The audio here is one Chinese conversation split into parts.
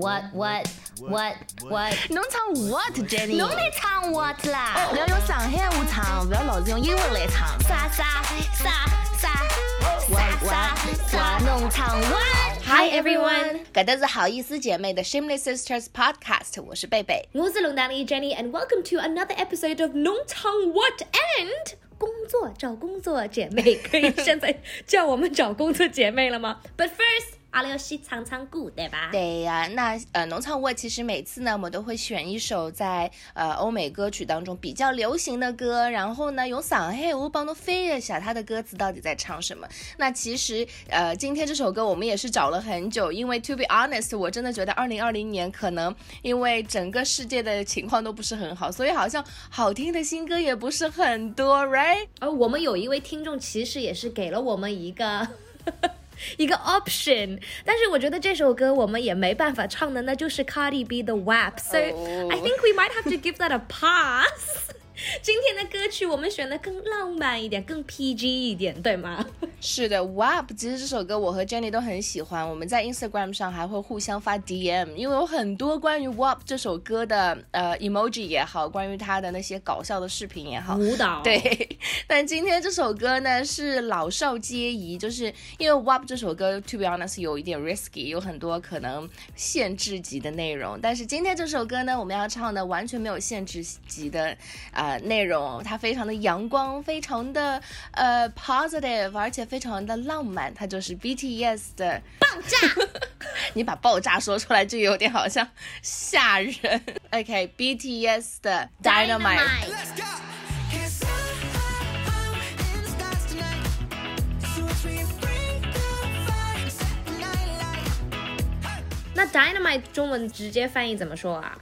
What what what what？侬唱 what Jenny？侬来唱 what 啦？不要用上海话唱，不要老是用英文来唱。啥啥啥啥啥啥啥？侬唱 what？Hi everyone，搿搭是好意思姐妹的 Shameless Sisters Podcast，我是贝贝。我是龙丹妮 Jenny，and welcome to another episode of 农场 What and 工作找工作姐妹，可以现在叫我们找工作姐妹了吗？But first，阿拉要先唱唱歌，对吧？对呀、那呃，农场我其实每次呢，我们都会选一首在呃欧美歌曲当中比较流行的歌，然后呢用上海话帮侬翻译一下它的歌词到底在唱什么。那其实呃，今天这首歌我们也是找了很久，因为 to be honest，我真的觉得二零二零年可能因为整个世界的情况都不是很好，所以好像好听的新歌也不是很多，right？而我们有一位听众，其实也是给了我们一个一个 option，但是我觉得这首歌我们也没办法唱的，那就是 Cardi B 的 WAP，so、I think we might have to give that a pass。 今天的歌曲我们选的更浪漫一点，更 PG 一点，对吗？是的，WAP，其实这首歌我和 Jenny 都很喜欢，我们在 Instagram 上还会互相发 DM，因为有很多关于 WAP 这首歌的呃 emoji 也好，关于他的那些搞笑的视频也好。舞蹈，对，但今天这首歌呢是老少皆宜，就是因为 WAP 这首歌，to be honest 有一点 risky，有很多可能限制级的内容。但是今天这首歌呢，我们要唱的完全没有限制级的啊、呃内容，它非常的阳光，非常的呃 positive，而且非常的浪漫。它就是 BTS 的爆炸！你把爆炸说出来就有点好像吓人。OK，BTS、的 Dynamite。Let's go. Can't stop in the stars tonight. So much we bring the fire, set the night light. 那 Dynamite 中文直接翻译怎么说啊？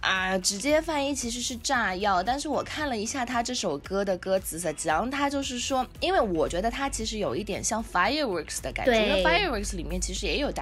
啊，直接翻译其实是炸药，但是我看了一下他这首歌的歌词，实际上他就是说，因为我觉得他其实有一点像 fireworks 的感觉，因为 fireworks 里面其实也有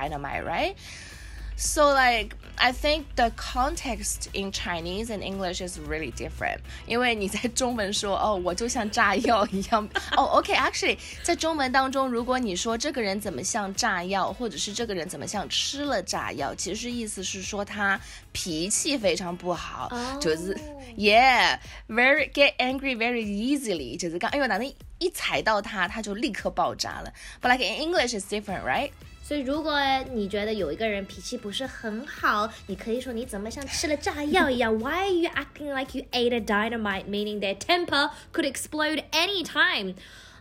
dynamite，right？So like I think the context in Chinese and English is really different. 因为你在中文说哦，我就像炸药一样。哦、OK，actually，、在中文当中，如果你说这个人怎么像炸药，或者是这个人怎么像吃了炸药，其实意思是说他脾气非常不好，就是 Yeah，very get angry very easily，就是讲哎呦哪能一踩到他，他就立刻爆炸了。But like in English is different, right? 所以，如果你觉得有一个人脾气不是很好，你可以说你怎么像吃了炸药一样？Why are you acting like you ate a dynamite? Meaning their temper could explode any time.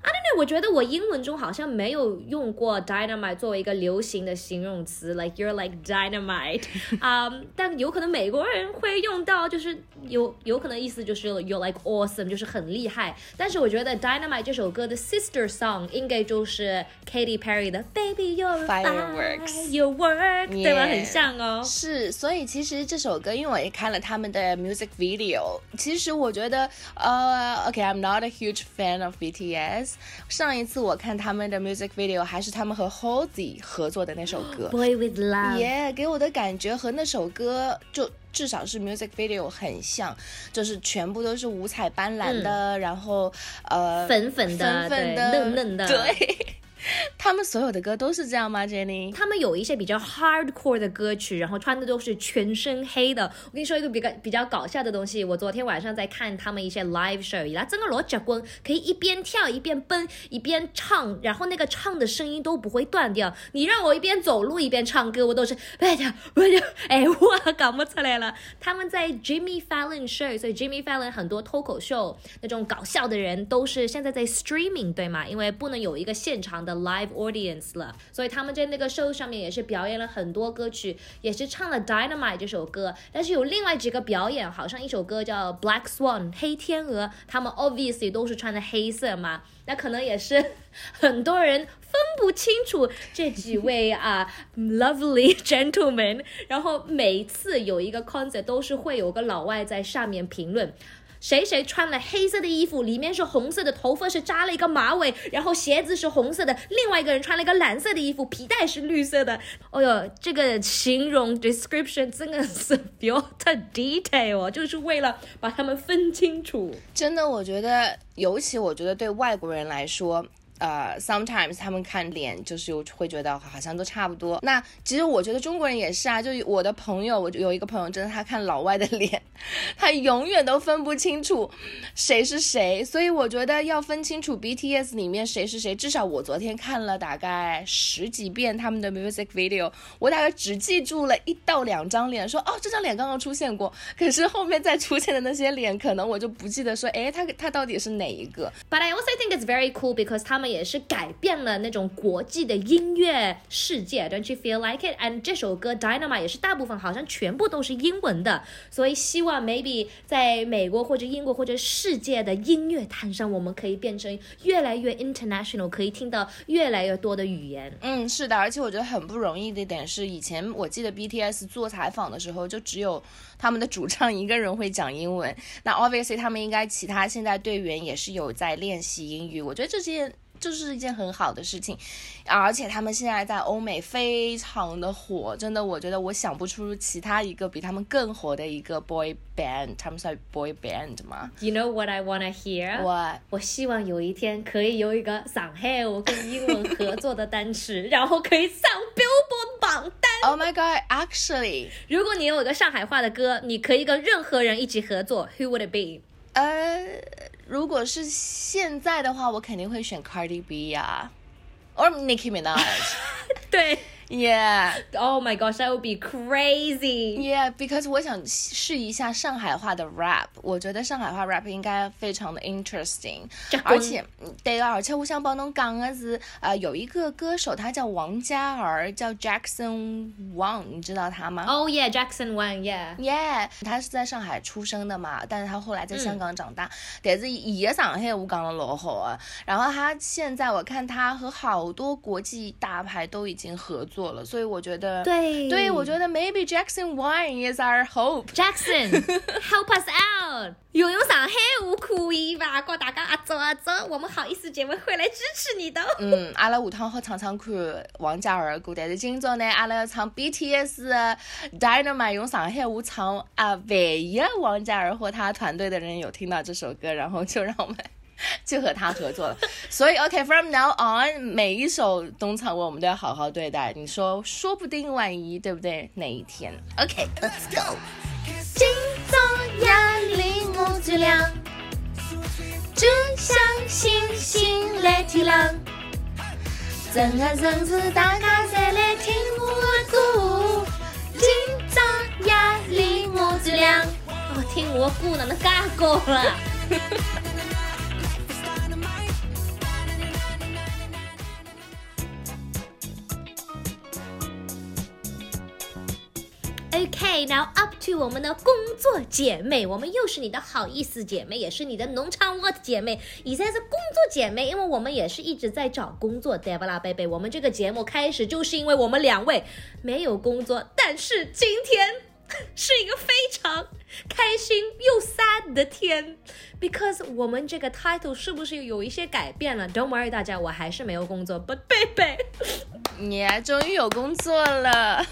I don't know，我觉得我英文中好像没有用过 dynamite 作为一个流行的形容词，like you're like dynamite，啊、但有可能美国人会用到，就是有有可能意思就是 you're like awesome，就是很厉害。但是我觉得 dynamite 这首歌的 sister song 应该就是 Katy Perry 的 Baby You're Fireworks Your Work，对吧？ Yeah 很像哦。是，所以其实这首歌，因为我也看了他们的 music video，其实我觉得，呃，OK，I'm、not a huge fan of BTS。 上一次我看他们的 music video 还是他们和 Halsey 合作的那首歌，Boy with Love，耶给我的感觉和那首歌就至少是 music video 很像，就是全部都是五彩斑斓的，然后呃粉粉的粉粉的，嫩嫩的。对。他们所有的歌都是这样吗，Jenny？他们有一些比较 hardcore 的歌曲，然后穿的都是全身黑的。我跟你说一个比较比较搞笑的东西，我昨天晚上在看他们一些 live show，伊拉整个老结棍，可以一边跳一边奔一边唱，然后那个唱的声音都不会断掉。你让我一边走路一边唱歌，我都是哎呀，我就哎我搞不出来了。他们在 Jimmy Fallon show，所以 Jimmy Fallon 很多脱口秀那种搞笑的人都是现在在 streaming 对吗？因为不能有一个现场的 live audience 了，所以他们在那个 show 上面也是表演了很多歌曲，也是唱了 Dynamite 这首歌。但是有另外几个表演，好像一首歌叫 Black Swan 黑天鹅，他们 obviously 都是穿的黑色嘛，那可能也是很多人分不清楚这几位啊 lovely gentlemen。然后每次有一个 concert 都是会有个老外在上面评论。谁谁穿了黑色的衣服，里面是红色的，头发是扎了一个马尾，然后鞋子是红色的；另外一个人穿了一个蓝色的衣服，皮带是绿色的。哦哟，这个形容 description 真的是比较太 detail，就是为了把他们分清楚。真的，我觉得，尤其我觉得对外国人来说，呃，sometimes 他们看脸就是有会觉得好像都差不多。那其实我觉得中国人也是啊，就我的朋友，我有一个朋友，真的他看老外的脸，他永远都分不清楚谁是谁。所以我觉得要分清楚 BTS 里面谁是谁，至少我昨天看了大概十几遍他们的 music video，我大概只记住了一到两张脸，说哦这张脸刚刚出现过，可是后面再出现的那些脸，可能我就不记得说，诶，他他到底是哪一个？But I also think it's very cool because 他们也是改变了那种国际的音乐世界，Don't you feel like it? And 这首歌 Dynamite 也是大部分好像全部都是英文的，所以希望 maybe 在美国或者英国或者世界的音乐坛上，我们可以变成越来越 international，可以听到越来越多的语言。嗯，是的，而且我觉得很不容易的一点是，以前我记得 BTS 做采访的时候，就只有他们的主唱一个人会讲英文。那 obviously 他们应该其他现在队员也是有在练习英语，我觉得这件就是一件很好的事情。而且他们现在在欧美非常的火，真的，我觉得我想不出其他一个比他们更火的一个 boy band，他们算 boy band 吗？You know what I wanna hear? 我我希望有一天可以有一个上海我跟英文合作的单曲，然后可以上 Billboard 榜单。Oh my god，actually。如果你有一个上海话的歌，你可以跟任何人一起合作，Who would it be？呃，如果是现在的话，我肯定会选 Cardi B 呀、or Nicki Minaj。对 Yeah,，Oh my gosh，that would be crazy。yeah, because 我想试一下上海话的 rap，我觉得上海话 rap 应该非常的 interesting，而且嗯对啊，而且我想帮侬讲的是，呃，有一个歌手他叫王嘉尔，叫 Jackson Wang，你知道他吗？Oh yeah，Jackson Wang，yeah。Yeah，他是在上海出生的嘛，但是他后来在香港长大，但是伊的上海话讲的老好啊。然后他现在我看他和好多国际大牌都已经合作了，所以我觉得，对对我觉得 maybe Jackson Wine is our hope。Jackson，help us out，用用上海话可以吧？告大家阿走阿走，我们好意思姐妹会来支持你的。嗯，阿拉下趟好唱唱看王嘉尔歌，但是今朝呢，阿拉要唱 BTS 的 Dynamite 用上海话唱啊，万一王嘉尔或他团队的人有听到这首歌，然后就让我们。就和他合作了，所以 OK，from、now on，每一首东唱我们都要好好对待。你说，说不定万一，对不对？哪一天？OK，Let's go. 今早压力我最亮，就像星星来体谅。整个城市大家侪来听我的歌，今早压力我最亮。哦，听我歌哪能介高了？OK，now、up to 我们的工作姐妹，我们又是你的好意思姐妹，也是你的农场 what 姐妹，以前是工作姐妹，因为我们也是一直在找工作，对不啦，贝贝？我们这个节目开始就是因为我们两位没有工作，但是今天是一个非常开心又 sad 的天，because 我们这个 title 是不是有一些改变了？Don't worry，大家，我还是没有工作，but 贝贝。你终于有工作了。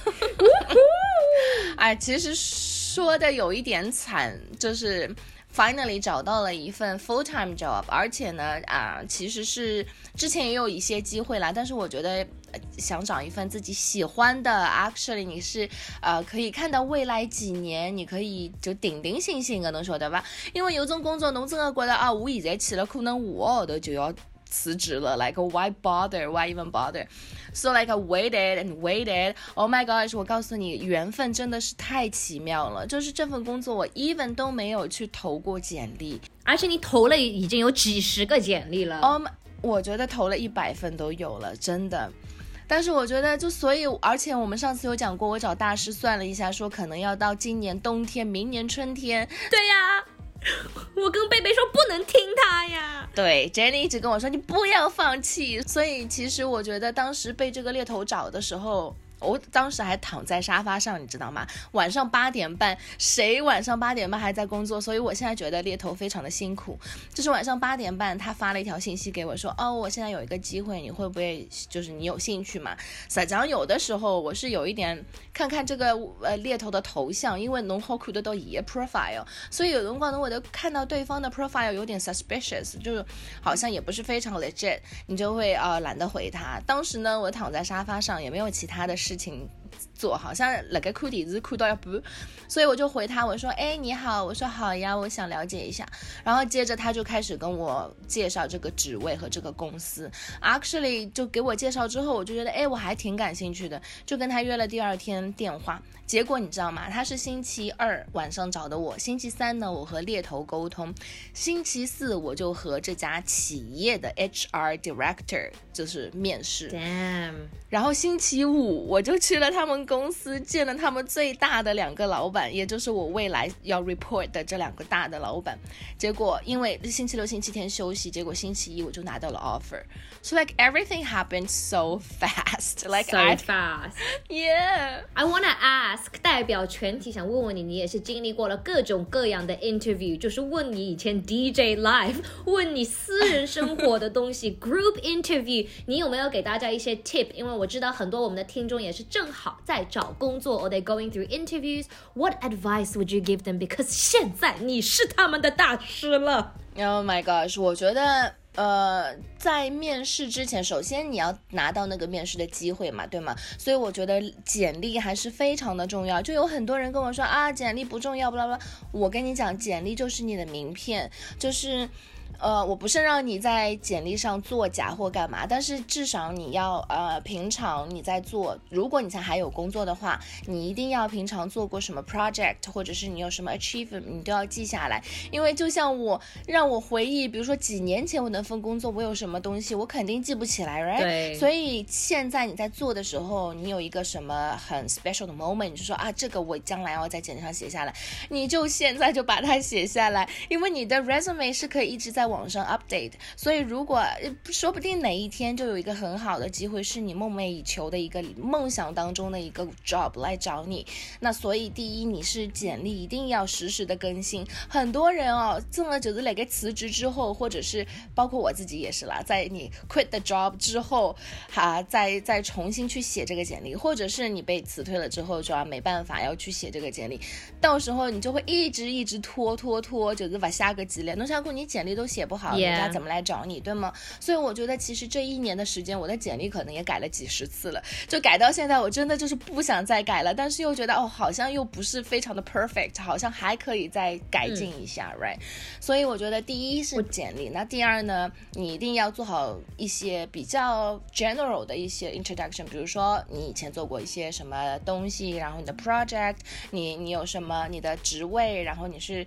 哎，其实说的有一点惨，就是 finally 找到了一份 full time job，而且呢，啊，其实是之前也有一些机会啦，但是我觉得。想找一份自己喜欢的，actually 你是呃可以看到未来几年，你可以就定定心心的，侬晓得吧？因为有种工作，侬真的觉得啊，我现在去了，可能五个号头就要辞职了，like why bother? Why even bother? So like I waited and waited. Oh my gosh！我告诉你，缘分真的是太奇妙了。就是这份工作，我 even 都没有去投过简历。而且你投了已经有几十个简历了。Oh my，我觉得投了一百份都有了，真的。但是我觉得，就所以，而且我们上次有讲过，我找大师算了一下，说可能要到今年冬天，明年春天。对呀，我跟贝贝说不能听他呀。对，Jenny 一直跟我说你不要放弃。所以其实我觉得当时被这个猎头找的时候，我当时还躺在沙发上，你知道吗？晚上八点半，谁晚上八点半还在工作？所以我现在觉得猎头非常的辛苦。就是晚上八点半，他发了一条信息给我说：“哦，我现在有一个机会，你会不会就是你有兴趣嘛？”实际上有的时候我是有一点看看这个呃猎头的头像，因为侬好看得到伊的 profile，所以有辰光呢，我就看到对方的 profile 有点 suspicious，就是好像也不是非常 legit，你就会、呃懒得回他。当时呢，我躺在沙发上，也没有其他的事事情。做好像辣盖看电视看到一半，所以我就回他我说：“哎，你好。”我说：“好呀，我想了解一下。”然后接着他就开始跟我介绍这个职位和这个公司。Actually，就给我介绍之后，我就觉得哎，我还挺感兴趣的，就跟他约了第二天电话。结果你知道吗？他是星期二晚上找的我，星期三呢我和猎头沟通，星期四我就和这家企业的 HR director 就是面试。Damn，然后星期五我就去了他们公司，见了他们最大的两个老板，也就是我未来要 report 的这两个大的老板。结果因为星期六、星期天休息，结果星期一我就拿到了 offer。So like everything happened so fast. Like so I fast。yeah. I wanna ask，代表全体想问问你，你也是经历过了各种各样的 interview，就是问你以前 DJ live，问你私人生活的东西，group interview，你有没有给大家一些 tip？因为我知道很多我们的听众也是正好在找工作，or they going through interviews。What advice would you give them? Because 现在你是他们的大师了。Oh my gosh！我觉得，呃，在面试之前，首先你要拿到那个面试的机会嘛，对吗？所以我觉得简历还是非常的重要。就有很多人跟我说啊，简历不重要，不啦不啦。我跟你讲，简历就是你的名片，就是。呃，我不是让你在简历上作假或干嘛，但是至少你要呃，平常你在做，如果你才还有工作的话，你一定要平常做过什么 project，或者是你有什么 achievement，你都要记下来。因为就像我让我回忆，比如说几年前我那份工作我有什么东西，我肯定记不起来，right？对所以现在你在做的时候，你有一个什么很 special 的 moment，你就说啊，这个我将来要在简历上写下来，你就现在就把它写下来，因为你的 resume 是可以一直在网上 update，所以如果说不定哪一天就有一个很好的机会，是你梦寐以求的一个梦想当中的一个 job 来找你，那所以第一，你是简历一定要实时的更新。很多人哦，真的就是那个辞职之后，或者是包括我自己也是啦，在你 quit the job 之后，哈、再再重新去写这个简历，或者是你被辞退了之后，就要没办法要去写这个简历，到时候你就会一直一直拖拖拖，就是把下个几年，侬想过你简历都写不好人家怎么来找你，对吗？所以我觉得其实这一年的时间，我的简历可能也改了几十次了，就改到现在，我真的就是不想再改了，但是又觉得哦，好像又不是非常的 perfect，好像还可以再改进一下、r i g h t 所以我觉得第一是简历，那第二呢，你一定要做好一些比较 general 的一些 introduction，比如说你以前做过一些什么东西，然后你的 project，你你有什么你的职位，然后你是。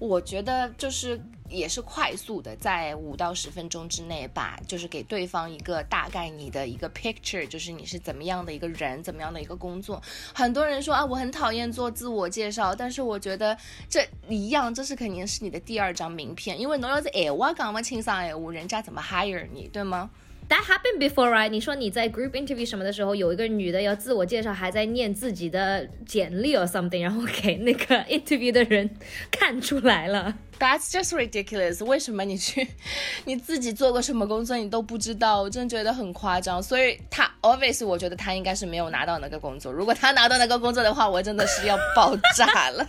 我觉得就是也是快速的，在五到十分钟之内把就是给对方一个大概你的一个 picture，就是你是怎么样的一个人，怎么样的一个工作。很多人说啊，我很讨厌做自我介绍，但是我觉得这一样，这是肯定是你的第二张名片，因为侬要是闲话讲不清爽闲话，人家怎么 hire 你，对吗？That happened before, right？你说你在 group interview 什么的时候，有一个女的要自我介绍，还在念自己的简历 or something，然后给那个 interview 的人看出来了。That's just ridiculous！为什么你去你自己做过什么工作你都不知道？我真觉得很夸张。所以他 obviously 我觉得他应该是没有拿到那个工作。如果他拿到那个工作的话，我真的是要爆炸了。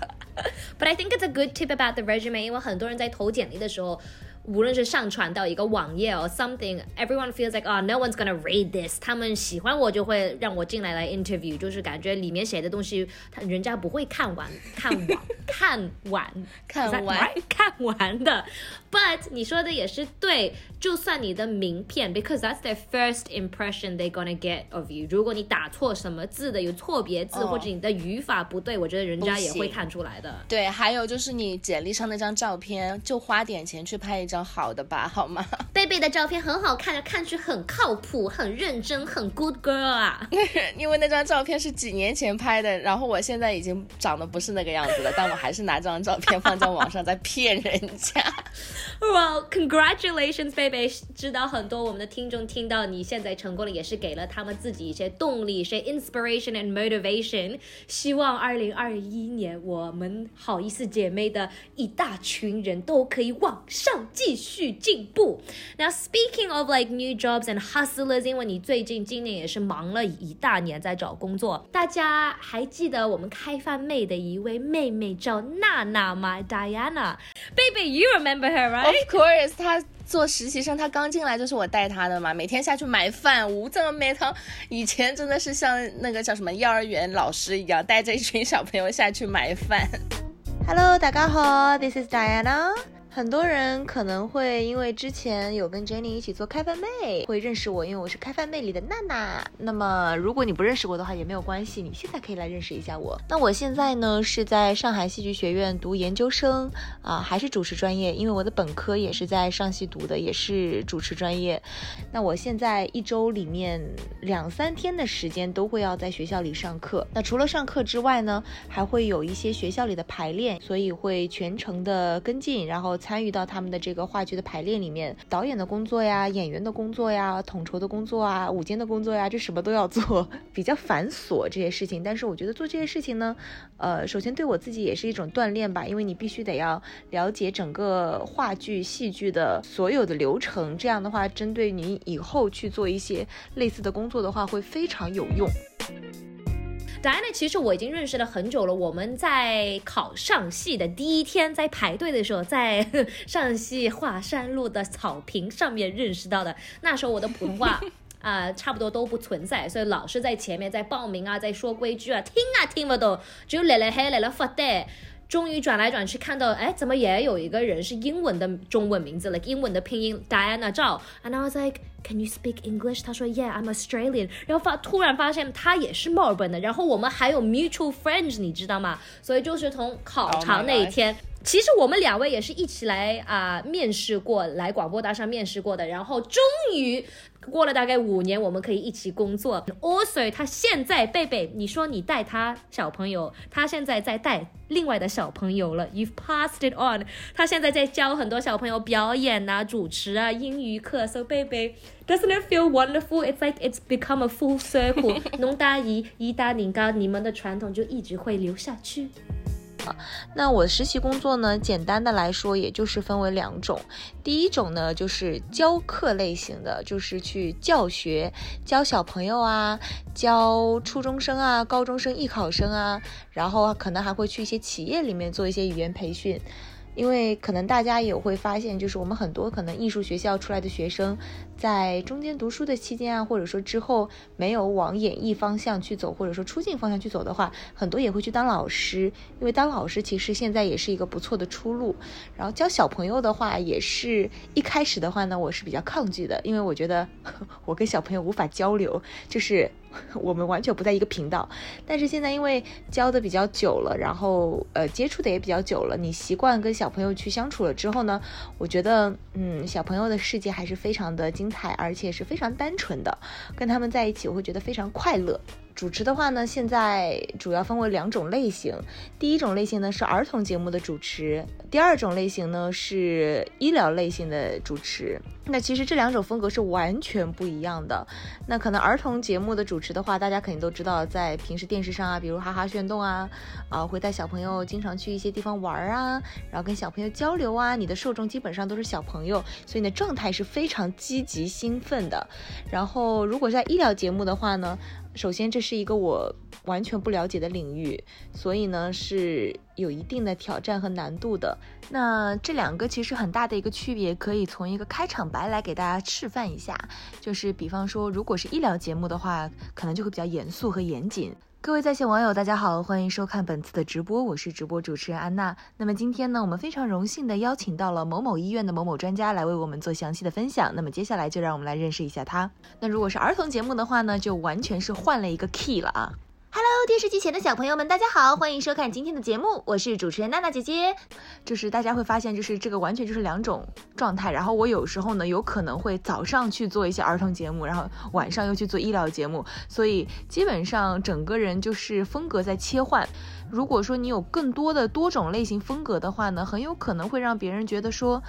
But I think it's a good tip about the resume，因为很多人在投简历的时候。无论是上传到一个网页 or something，everyone feels like 啊、no one's gonna read this。他们喜欢我就会让我进来来 interview，就是感觉里面写的东西，他人家不会看完、看完、看完、看 Is that 完 right？看完的。But 你说的也是对，就算你的名片，because that's their first impression they gonna get of you。如果你打错什么字的，有错别字、哦或者你的语法不对，我觉得人家也不行会看出来的。对，还有就是你简历上那张照片，就花点钱去拍一 张 好的吧，好吗？贝贝的照片很好看，看去很靠谱、很认真、很 good girl 啊。因为那张照片是几年前拍的，然后我现在已经长得不是那个样子了，但我还是拿这张照片放在网上在骗人家。Well, congratulations, baby！知道很多我们的听众听到你现在成功了，也是给了他们自己一些动力、一些 inspiration and motivation。希望二零二一年我们好意思姐妹的一大群人都可以往上继续进步。Now, speaking of like new jobs and hustlers，因为你最近今年也是忙了一大年在找工作，大家还记得我们开饭妹的一位妹妹叫娜娜吗？Diana，baby, you remember her, right? Of course，她做实习生，她刚进来就是我带她的嘛，每天下去买饭，无这么汤。以前真的是像那个叫什么幼儿园老师一样，带着一群小朋友下去买饭。Hello，大家好，This is Diana。很多人可能会因为之前有跟 Jenny 一起做开饭妹，会认识我，因为我是开饭妹里的娜娜。那么如果你不认识我的话也没有关系，你现在可以来认识一下我。那我现在呢是在上海戏剧学院读研究生啊、还是主持专业，因为我的本科也是在上戏读的，也是主持专业。那我现在一周里面两三天的时间都会要在学校里上课。那除了上课之外呢，还会有一些学校里的排练，所以会全程的跟进，然后参与到他们的这个话剧的排练里面，导演的工作呀、演员的工作呀、统筹的工作啊、舞间的工作呀，这什么都要做，比较繁琐这些事情。但是我觉得做这些事情呢，呃，首先对我自己也是一种锻炼吧，因为你必须得要了解整个话剧、戏剧的所有的流程，这样的话，针对你以后去做一些类似的工作的话，会非常有用。Diana，其实我已经认识了很久了。我们在考上戏的第一天，在排队的时候，在上戏华山路的草坪上面认识到的。那时候我的普通话。啊、差不多都不存在，所以老师在前面在报名啊，在说规矩啊，听啊听不懂，只有来来嘿来了发呆。终于转来转去看到，哎，怎么也有一个人是英文的中文名字，like 英文的拼音 Diana 赵，and I was like。Can you speak English？他说 Yeah, I'm Australian。然后发突然发现他也是墨尔本的，然后我们还有 mutual friends，你知道吗？所以就是从考 Oh 场那一天。其实我们两位也是一起来啊、面试过，来广播大厦面试过的，然后终于过了大概五年，我们可以一起工作。Also，他现在贝贝，你说你带他小朋友，他现在在带另外的小朋友了，You've passed it on。他现在在教很多小朋友表演啊、主持啊、英语课。So 贝贝，Doesn't it feel wonderful? It's like it's become a full circle。农大姨、姨大宁高，你们的传统就一直会留下去。那我实习工作呢，简单的来说，也就是分为两种。第一种呢，就是教课类型的，就是去教学，教小朋友啊，教初中生啊、高中生、艺考生啊，然后可能还会去一些企业里面做一些语言培训。因为可能大家也会发现，就是我们很多可能艺术学校出来的学生，在中间读书的期间啊，或者说之后没有往演艺方向去走，或者说出镜方向去走的话，很多也会去当老师，因为当老师其实现在也是一个不错的出路。然后教小朋友的话，也是一开始的话呢，我是比较抗拒的，因为我觉得 我跟小朋友无法交流，就是我们完全不在一个频道。但是现在因为教的比较久了，然后呃接触的也比较久了，你习惯跟小朋友去相处了之后呢，我觉得嗯小朋友的世界还是非常的精彩，而且是非常单纯的，跟他们在一起我会觉得非常快乐。主持的话呢，现在主要分为两种类型。第一种类型呢是儿童节目的主持，第二种类型呢是医疗类型的主持。那其实这两种风格是完全不一样的。那可能儿童节目的主持的话，大家肯定都知道，在平时电视上啊，比如哈哈炫动啊，啊会带小朋友经常去一些地方玩啊，然后跟小朋友交流啊。你的受众基本上都是小朋友，所以你的状态是非常积极兴奋的。然后如果在医疗节目的话呢，首先这是一个我完全不了解的领域，所以呢是有一定的挑战和难度的。那这两个其实很大的一个区别，可以从一个开场白来给大家示范一下。就是比方说，如果是医疗节目的话，可能就会比较严肃和严谨。各位在线网友，大家好，欢迎收看本次的直播，我是直播主持人安娜。那么今天呢，我们非常荣幸的邀请到了某某医院的某某专家来为我们做详细的分享。那么接下来就让我们来认识一下他。那如果是儿童节目的话呢，就完全是换了一个 key 了啊。Hello，电视机前的小朋友们，大家好，欢迎收看今天的节目，我是主持人娜娜姐姐。就是大家会发现，就是这个完全就是两种状态。然后我有时候呢，有可能会早上去做一些儿童节目，然后晚上又去做医疗节目，所以基本上整个人就是风格在切换。如果说你有更多的多种类型风格的话呢，很有可能会让别人觉得说。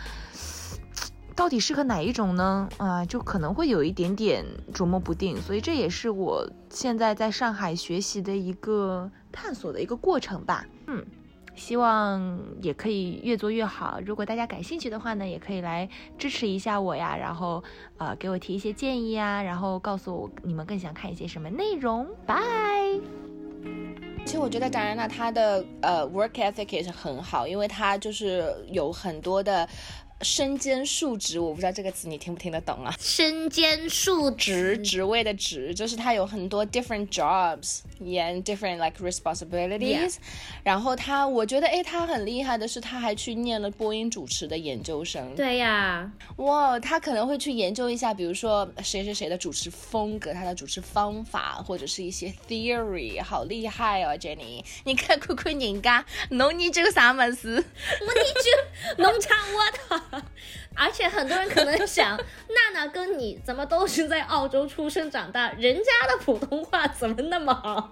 到底适合哪一种呢？啊，就可能会有一点点琢磨不定，所以这也是我现在在上海学习的一个探索的一个过程吧。嗯，希望也可以越做越好。如果大家感兴趣的话呢，也可以来支持一下我呀，然后呃给我提一些建议啊，然后告诉我你们更想看一些什么内容。拜。其实我觉得戴安娜她的呃 work ethic 也是很好，因为她就是有很多的身兼数职，我不知道这个词你听不听得懂啊？身兼数职职，位的职，就是它有很多 different jobs and different like responsibilities。然后他，我觉得哎，他很厉害的是，他还去念了播音主持的研究生。对呀，哇，他可能会去研究一下，比如说谁谁谁的主持风格，他的主持方法，或者是一些 theory，好厉害哦，Jenny！你看看看人家，侬研究啥么事？我你就农场我的。而且很多人可能想，娜娜跟你怎么都是在澳洲出生长大，人家的普通话怎么那么好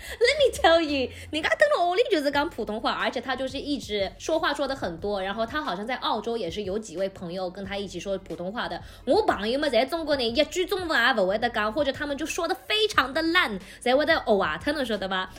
Let me tell you，人家登了屋里就是讲普通话，而且他就是一直说话说的很多，然后他好像在澳洲也是有几位朋友跟他一起说普通话的。我朋友们在中国呢，一句中文也不会的讲，或者他们就说的非常的烂，才会得偶啊，他能说的吧？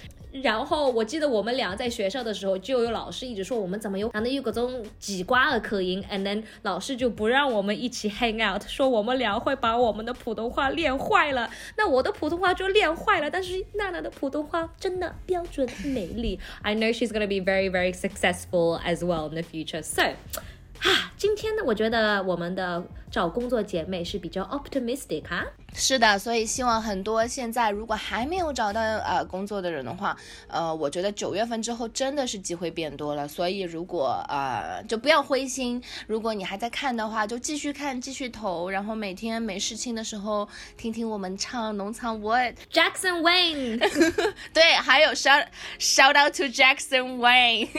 然后我记得我们俩在学校的时候，就有老师一直说我们怎么有，然后有各种奇怪的口音，and then 老师就不让我们一起 hang out，说我们俩会把我们的普通话练坏了。那我的普通话就练坏了，但是娜娜的普通话真的标准美丽。I know she's gonna be very very successful as well in the future. So. 啊，今天呢，我觉得我们的找工作姐妹是比较 optimistic 哈、 是的，所以希望很多现在如果还没有找到呃工作的人的话，呃，我觉得九月份之后真的是机会变多了。所以如果呃就不要灰心，如果你还在看的话，就继续看，继续投，然后每天没事情的时候听听我们唱农场 what。Jackson Wayne，对，还有 shout shout out to Jackson Wayne，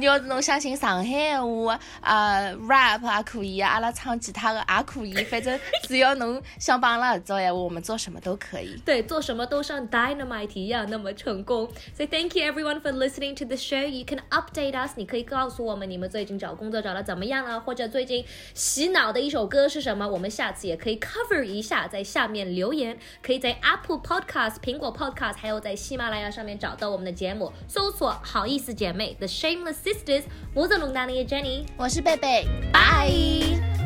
要是侬相信上海话啊、rap 也可以啊，阿拉唱其他的也可以，反正只要侬想帮阿拉合作闲话，我们做什么都可以。对，做什么都像 Dynamite 一样那么成功。So thank you everyone for listening to the show. You can update us. 你可以告诉我们你们最近找工作找的怎么样了，或者最近洗脑的一首歌是什么，我们下次也可以 cover 一下，在下面留言。可以在 Apple Podcast、苹果 Podcast，还有在喜马拉雅上面找到我们的节目，搜索“好意思姐妹 The Shameless Sisters”。我是龙达尼的 Jenny，我是贝贝，拜。